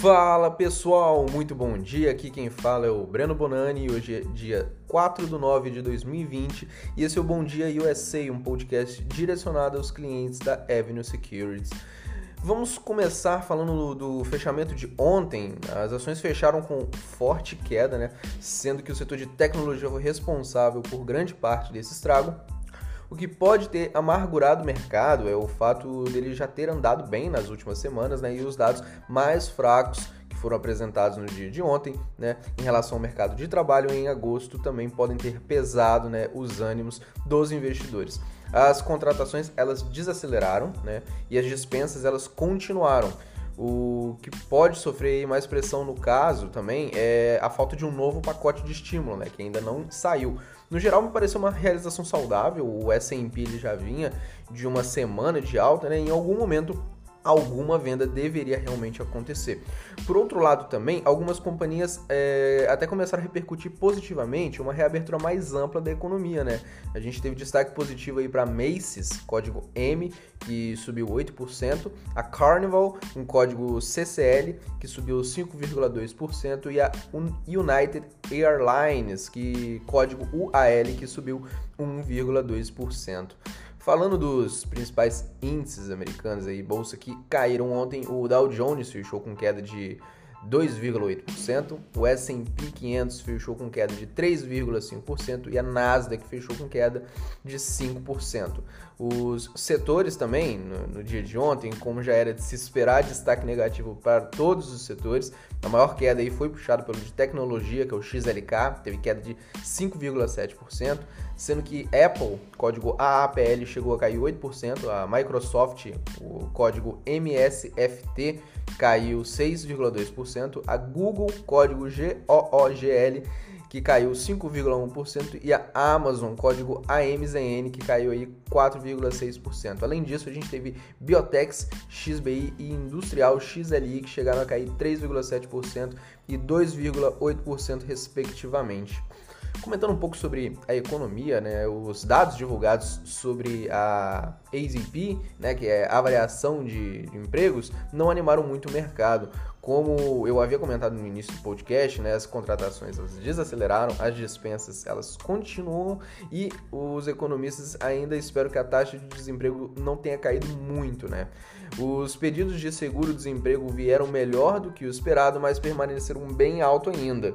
Fala pessoal, muito bom dia. Aqui quem fala é o Breno Bonani. Hoje é dia 4 de 9 de 2020 e esse é o Bom Dia USA, um podcast direcionado aos clientes da Avenue Securities. Vamos começar falando do, do, fechamento de ontem. As ações fecharam com forte queda, né? Sendo que o setor de tecnologia foi responsável por grande parte desse estrago. O que pode ter amargurado o mercado é o fato dele já ter andado bem nas últimas semanas, né? E os dados mais fracos que foram apresentados no dia de ontem, né, em relação ao mercado de trabalho em agosto também podem ter pesado, né, os ânimos dos investidores. As contratações elas desaceleraram, né, e as dispensas elas continuaram. O que pode sofrer mais pressão no caso também é a falta de um novo pacote de estímulo, né, que ainda não saiu. No geral, me pareceu uma realização saudável. O S&P já vinha de uma semana de alta, né? Em algum momento alguma venda deveria realmente acontecer. Por outro lado, também, algumas companhias é, até começaram a repercutir positivamente uma reabertura mais ampla da economia, né? A gente teve destaque positivo aí para Macy's, código M, que subiu 8%, a Carnival, um código CCL, que subiu 5,2%, e a United Airlines, que código UAL, que subiu 1,2%. Falando dos principais índices americanos aí, bolsa que caíram ontem, o Dow Jones fechou com queda de 2,8%, o S&P 500 fechou com queda de 3,5% e a Nasdaq fechou com queda de 5%. Os setores também, no, no, dia de ontem, como já era de se esperar, destaque negativo para todos os setores. A maior queda aí foi puxada pelo de tecnologia, que é o XLK, teve queda de 5,7%, sendo que Apple, código AAPL, chegou a cair 8%, a Microsoft, o código MSFT, caiu 6,2%, a Google, código GOOGL, que caiu 5,1%, e a Amazon, código AMZN, que caiu aí 4,6%. Além disso, a gente teve Biotex, XBI e Industrial XLI, que chegaram a cair 3,7% e 2,8% respectivamente. Comentando um pouco sobre a economia, né, os dados divulgados sobre a AZP, né, que é a avaliação de, empregos, não animaram muito o mercado. Como eu havia comentado no início do podcast, né, as contratações elas desaceleraram, as dispensas elas continuam e os economistas ainda esperam que a taxa de desemprego não tenha caído muito, né? Os pedidos de seguro-desemprego vieram melhor do que o esperado, mas permaneceram bem alto ainda.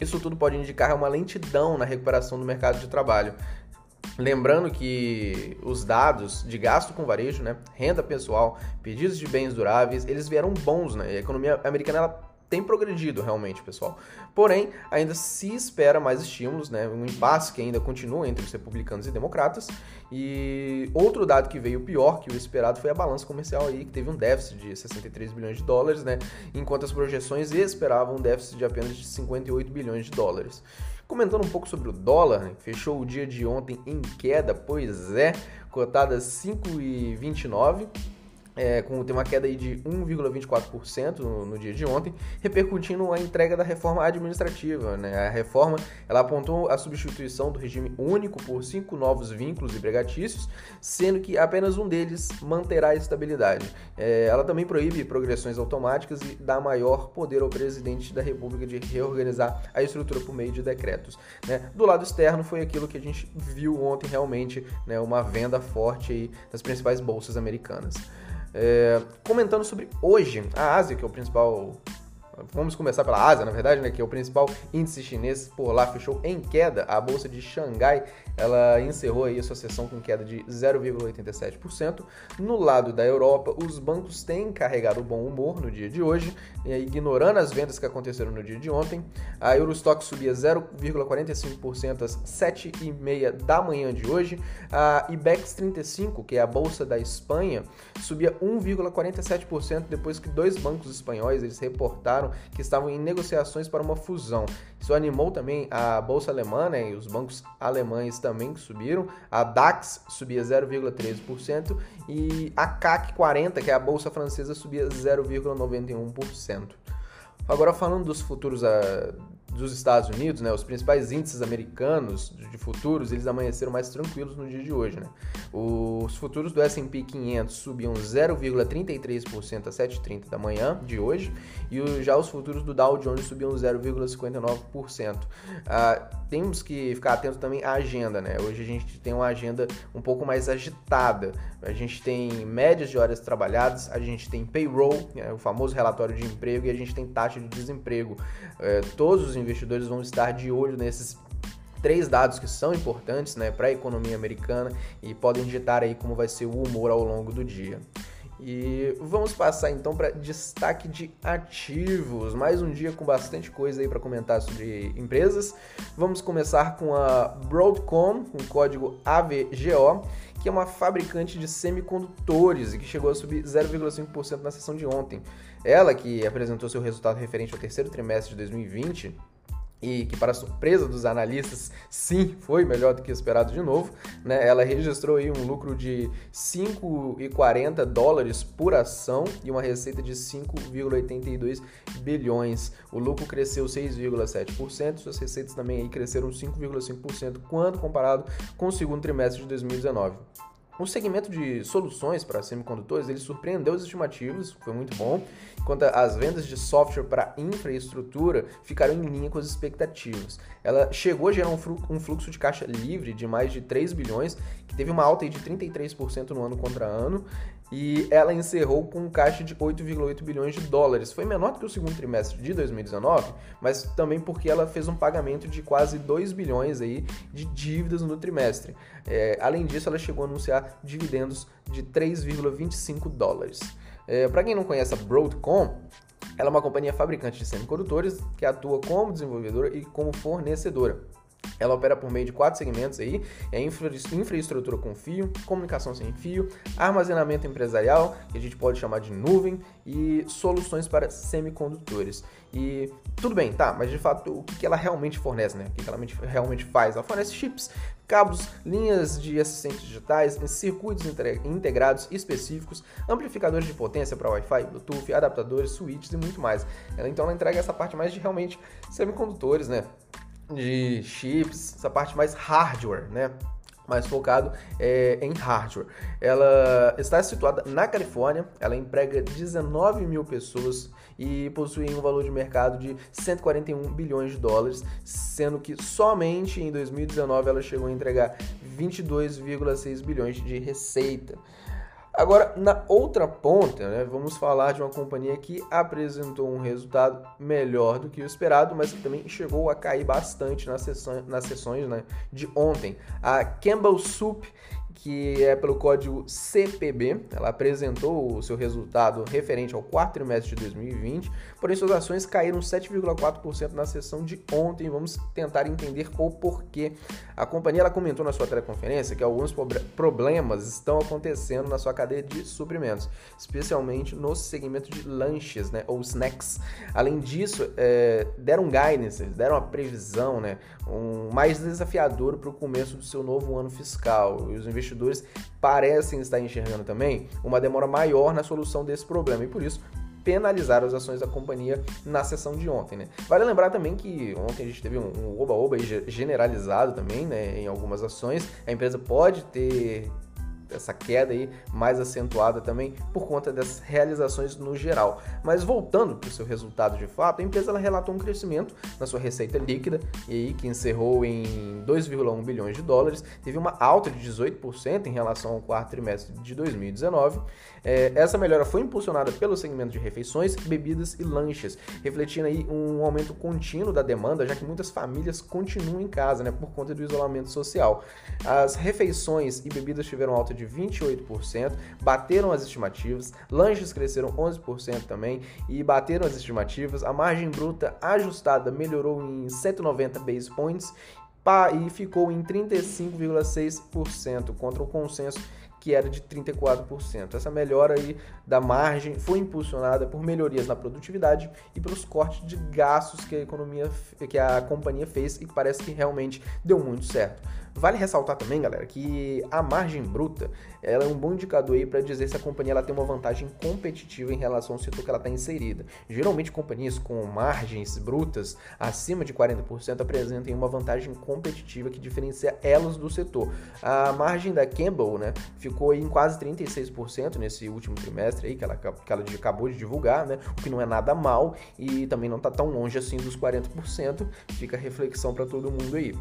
Isso tudo pode indicar uma lentidão na recuperação do mercado de trabalho. Lembrando que os dados de gasto com varejo, né, renda pessoal, pedidos de bens duráveis, eles vieram bons, né? A economia americana ela tem progredido realmente, pessoal. Porém, ainda se espera mais estímulos, né? Um impasse que ainda continua entre os republicanos e democratas. E outro dado que veio pior que o esperado foi a balança comercial aí, que teve um déficit de 63 bilhões de dólares, né? Enquanto as projeções esperavam um déficit de apenas de 58 bilhões de dólares. Comentando um pouco sobre o dólar, né? fechou o dia de ontem em queda, pois é, cotada 5,29 é, com, tem uma queda aí de 1,24% no, no, dia de ontem, repercutindo a entrega da reforma administrativa. Né? A reforma ela apontou a substituição do regime único por cinco novos vínculos empregatícios, sendo que apenas um deles manterá a estabilidade. É, ela também proíbe progressões automáticas e dá maior poder ao presidente da República de reorganizar a estrutura por meio de decretos. Né? Do lado externo foi aquilo que a gente viu ontem realmente, né? uma venda forte aí das principais bolsas americanas. É, comentando sobre hoje, a Ásia, que é o principal Vamos começar pela Ásia, na verdade, né, que é o principal índice chinês, por lá fechou em queda. A bolsa de Xangai, ela encerrou aí a sua sessão com queda de 0,87%. No lado da Europa, os bancos têm carregado bom humor no dia de hoje, ignorando as vendas que aconteceram no dia de ontem. A Eurostock subia 0,45% às 7h30 da manhã de hoje. A IBEX 35, que é a bolsa da Espanha, subia 1,47% depois que dois bancos espanhóis eles reportaram que estavam em negociações para uma fusão. Isso animou também a bolsa alemã né, e os bancos alemães também que subiram. A DAX subia 0,13% e a CAC 40, que é a bolsa francesa, subia 0,91%. Agora falando dos futuros ah, dos Estados Unidos, né, os principais índices americanos de futuros, eles amanheceram mais tranquilos no dia de hoje. Né? Os futuros do S&P 500 subiam 0,33% às 7h30 da manhã de hoje e já os futuros do Dow Jones subiam 0,59%. Ah, temos que ficar atento também à agenda. Né? Hoje a gente tem uma agenda um pouco mais agitada. A gente tem médias de horas trabalhadas, a gente tem payroll, né, o famoso relatório de emprego, e a gente tem taxa de desemprego. É, todos os investidores vão estar de olho nesses três dados que são importantes né, para a economia americana e podem ditar aí como vai ser o humor ao longo do dia. E vamos passar então para destaque de ativos. Mais um dia com bastante coisa aí para comentar sobre empresas. Vamos começar com a Broadcom, com código AVGO, que é uma fabricante de semicondutores e que chegou a subir 0,5% na sessão de ontem. Ela que apresentou seu resultado referente ao terceiro trimestre de 2020 e que para surpresa dos analistas, sim, foi melhor do que esperado de novo, né? Ela registrou aí um lucro de 5,40 dólares por ação e uma receita de 5,82 bilhões. O lucro cresceu 6,7%, suas receitas também aí cresceram 5,5% quando comparado com o segundo trimestre de 2019. O segmento de soluções para semicondutores ele surpreendeu os estimativos, foi muito bom, enquanto as vendas de software para infraestrutura ficaram em linha com as expectativas. Ela chegou a gerar um fluxo de caixa livre de mais de 3 bilhões, que teve uma alta de 33% no ano contra ano, e ela encerrou com um caixa de 8,8 bilhões de dólares. Foi menor do que o segundo trimestre de 2019, mas também porque ela fez um pagamento de quase 2 bilhões aí de dívidas no trimestre. É, além disso, ela chegou a anunciar dividendos de 3,25 dólares. É, Para quem não conhece a Broadcom, ela é uma companhia fabricante de semicondutores que atua como desenvolvedora e como fornecedora. Ela opera por meio de quatro segmentos aí: é infra, infraestrutura com fio, comunicação sem fio, armazenamento empresarial, que a gente pode chamar de nuvem, e soluções para semicondutores. E tudo bem, tá, mas de fato o que ela realmente fornece, né? O que ela realmente faz? Ela fornece chips, cabos, linhas de assistentes digitais, circuitos integrados específicos, amplificadores de potência para Wi-Fi, Bluetooth, adaptadores, switches e muito mais. Então ela entrega essa parte mais de realmente semicondutores, né? De chips, essa parte mais hardware, né? mais focado é, em hardware. Ela está situada na Califórnia, ela emprega 19 mil pessoas e possui um valor de mercado de 141 bilhões de dólares, sendo que somente em 2019 ela chegou a entregar 22,6 bilhões de receita. Agora, na outra ponta, né, vamos falar de uma companhia que apresentou um resultado melhor do que o esperado, mas que também chegou a cair bastante nas sessões, nas sessões né, de ontem. A Campbell Soup que é pelo código CPB. Ela apresentou o seu resultado referente ao quarto trimestre de 2020, porém suas ações caíram 7,4% na sessão de ontem. Vamos tentar entender o porquê. A companhia ela comentou na sua teleconferência que alguns problemas estão acontecendo na sua cadeia de suprimentos, especialmente no segmento de lanches, né, ou snacks. Além disso, é, deram guidance, deram uma previsão, né, um mais desafiador para o começo do seu novo ano fiscal. E os investidores investidores parecem estar enxergando também uma demora maior na solução desse problema e por isso penalizaram as ações da companhia na sessão de ontem. Né? Vale lembrar também que ontem a gente teve um oba-oba generalizado também né, em algumas ações. A empresa pode ter essa queda aí mais acentuada também por conta das realizações no geral. Mas voltando para o seu resultado de fato, a empresa ela relatou um crescimento na sua receita líquida e aí que encerrou em 2,1 bilhões de dólares, teve uma alta de 18% em relação ao quarto trimestre de 2019. É, essa melhora foi impulsionada pelo segmento de refeições, bebidas e lanches, refletindo aí um aumento contínuo da demanda, já que muitas famílias continuam em casa, né, por conta do isolamento social. As refeições e bebidas tiveram alta de 28%, bateram as estimativas, lanches cresceram 11% também e bateram as estimativas. A margem bruta ajustada melhorou em 190 base points e ficou em 35,6% contra o consenso que era de 34%. Essa melhora aí da margem foi impulsionada por melhorias na produtividade e pelos cortes de gastos que a economia que a companhia fez e parece que realmente deu muito certo. Vale ressaltar também, galera, que a margem bruta ela é um bom indicador aí para dizer se a companhia ela tem uma vantagem competitiva em relação ao setor que ela está inserida. Geralmente, companhias com margens brutas acima de 40% apresentam uma vantagem competitiva que diferencia elas do setor. A margem da Campbell né, ficou em quase 36% nesse último trimestre aí, que ela, que ela acabou de divulgar, né, o que não é nada mal e também não está tão longe assim dos 40%. Fica reflexão para todo mundo aí.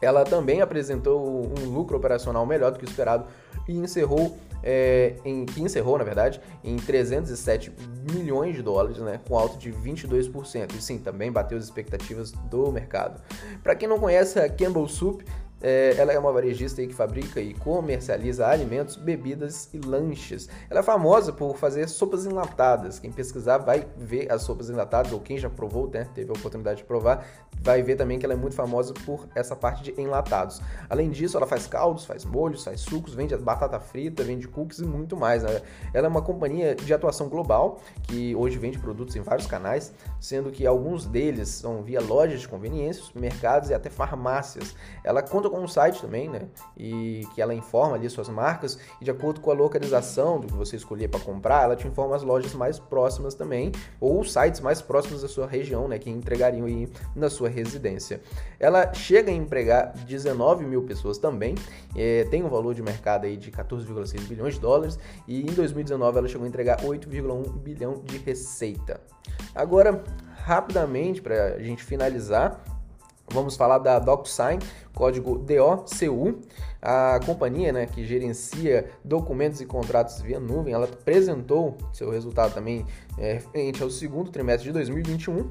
Ela também apresentou um lucro operacional melhor do que o esperado e encerrou é, em, que encerrou, na verdade, em 307 milhões de dólares, né, com alta de 22%. E sim, também bateu as expectativas do mercado. Para quem não conhece a Campbell Soup, é, ela é uma varejista que fabrica e comercializa alimentos, bebidas e lanches. Ela é famosa por fazer sopas enlatadas. Quem pesquisar vai ver as sopas enlatadas, ou quem já provou, né, teve a oportunidade de provar, vai ver também que ela é muito famosa por essa parte de enlatados. Além disso, ela faz caldos, faz molhos, faz sucos, vende batata frita, vende cookies e muito mais. Né? Ela é uma companhia de atuação global que hoje vende produtos em vários canais, sendo que alguns deles são via lojas de conveniências, mercados e até farmácias. Ela conta com um site também, né? E que ela informa ali suas marcas e de acordo com a localização do que você escolher para comprar, ela te informa as lojas mais próximas também ou os sites mais próximos da sua região, né? Que entregariam aí na sua residência. Ela chega a empregar 19 mil pessoas também, é, tem um valor de mercado aí de 14,6 bilhões de dólares e em 2019 ela chegou a entregar 8,1 bilhão de receita. Agora, rapidamente, para a gente finalizar, Vamos falar da DocuSign, código DOCU. A companhia né, que gerencia documentos e contratos via nuvem, ela apresentou seu resultado também é, referente ao segundo trimestre de 2021,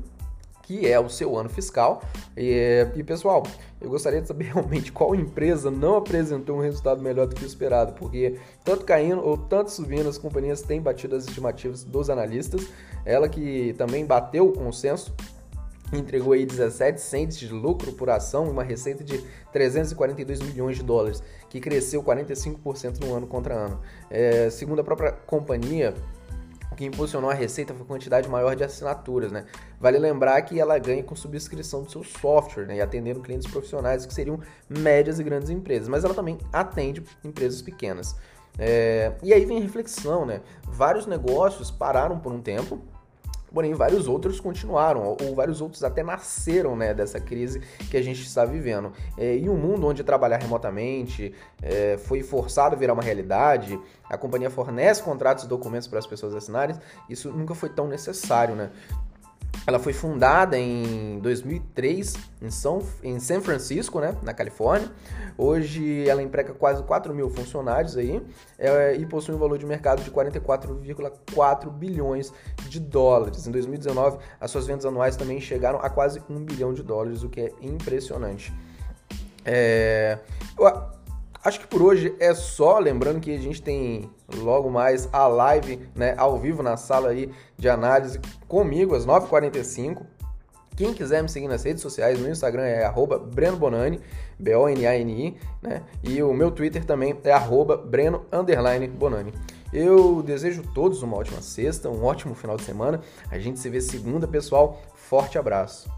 que é o seu ano fiscal. E, e, pessoal, eu gostaria de saber realmente qual empresa não apresentou um resultado melhor do que o esperado, porque tanto caindo ou tanto subindo, as companhias têm batido as estimativas dos analistas. Ela que também bateu o consenso entregou aí 17 cents de lucro por ação e uma receita de 342 milhões de dólares, que cresceu 45% no ano contra ano. É, segundo a própria companhia, o que impulsionou a receita foi a quantidade maior de assinaturas, né? Vale lembrar que ela ganha com subscrição do seu software, né? E atendendo clientes profissionais que seriam médias e grandes empresas, mas ela também atende empresas pequenas. É, e aí vem a reflexão, né? Vários negócios pararam por um tempo, porém vários outros continuaram, ou vários outros até nasceram né, dessa crise que a gente está vivendo. É, em um mundo onde trabalhar remotamente é, foi forçado a virar uma realidade, a companhia fornece contratos e documentos para as pessoas assinarem, isso nunca foi tão necessário, né? Ela foi fundada em 2003 em São, em San Francisco, né, na Califórnia. Hoje ela emprega quase 4 mil funcionários aí é, e possui um valor de mercado de 44,4 bilhões de dólares. Em 2019, as suas vendas anuais também chegaram a quase 1 bilhão de dólares, o que é impressionante. É, Acho que por hoje é só, lembrando que a gente tem logo mais a live, né, ao vivo na sala aí de análise comigo às 9h45. Quem quiser me seguir nas redes sociais, no Instagram é arroba Breno Bonani, B-O-N-A-N-I, né? E o meu Twitter também é arroba Breno Bonani. Eu desejo todos uma ótima sexta, um ótimo final de semana. A gente se vê segunda, pessoal. Forte abraço.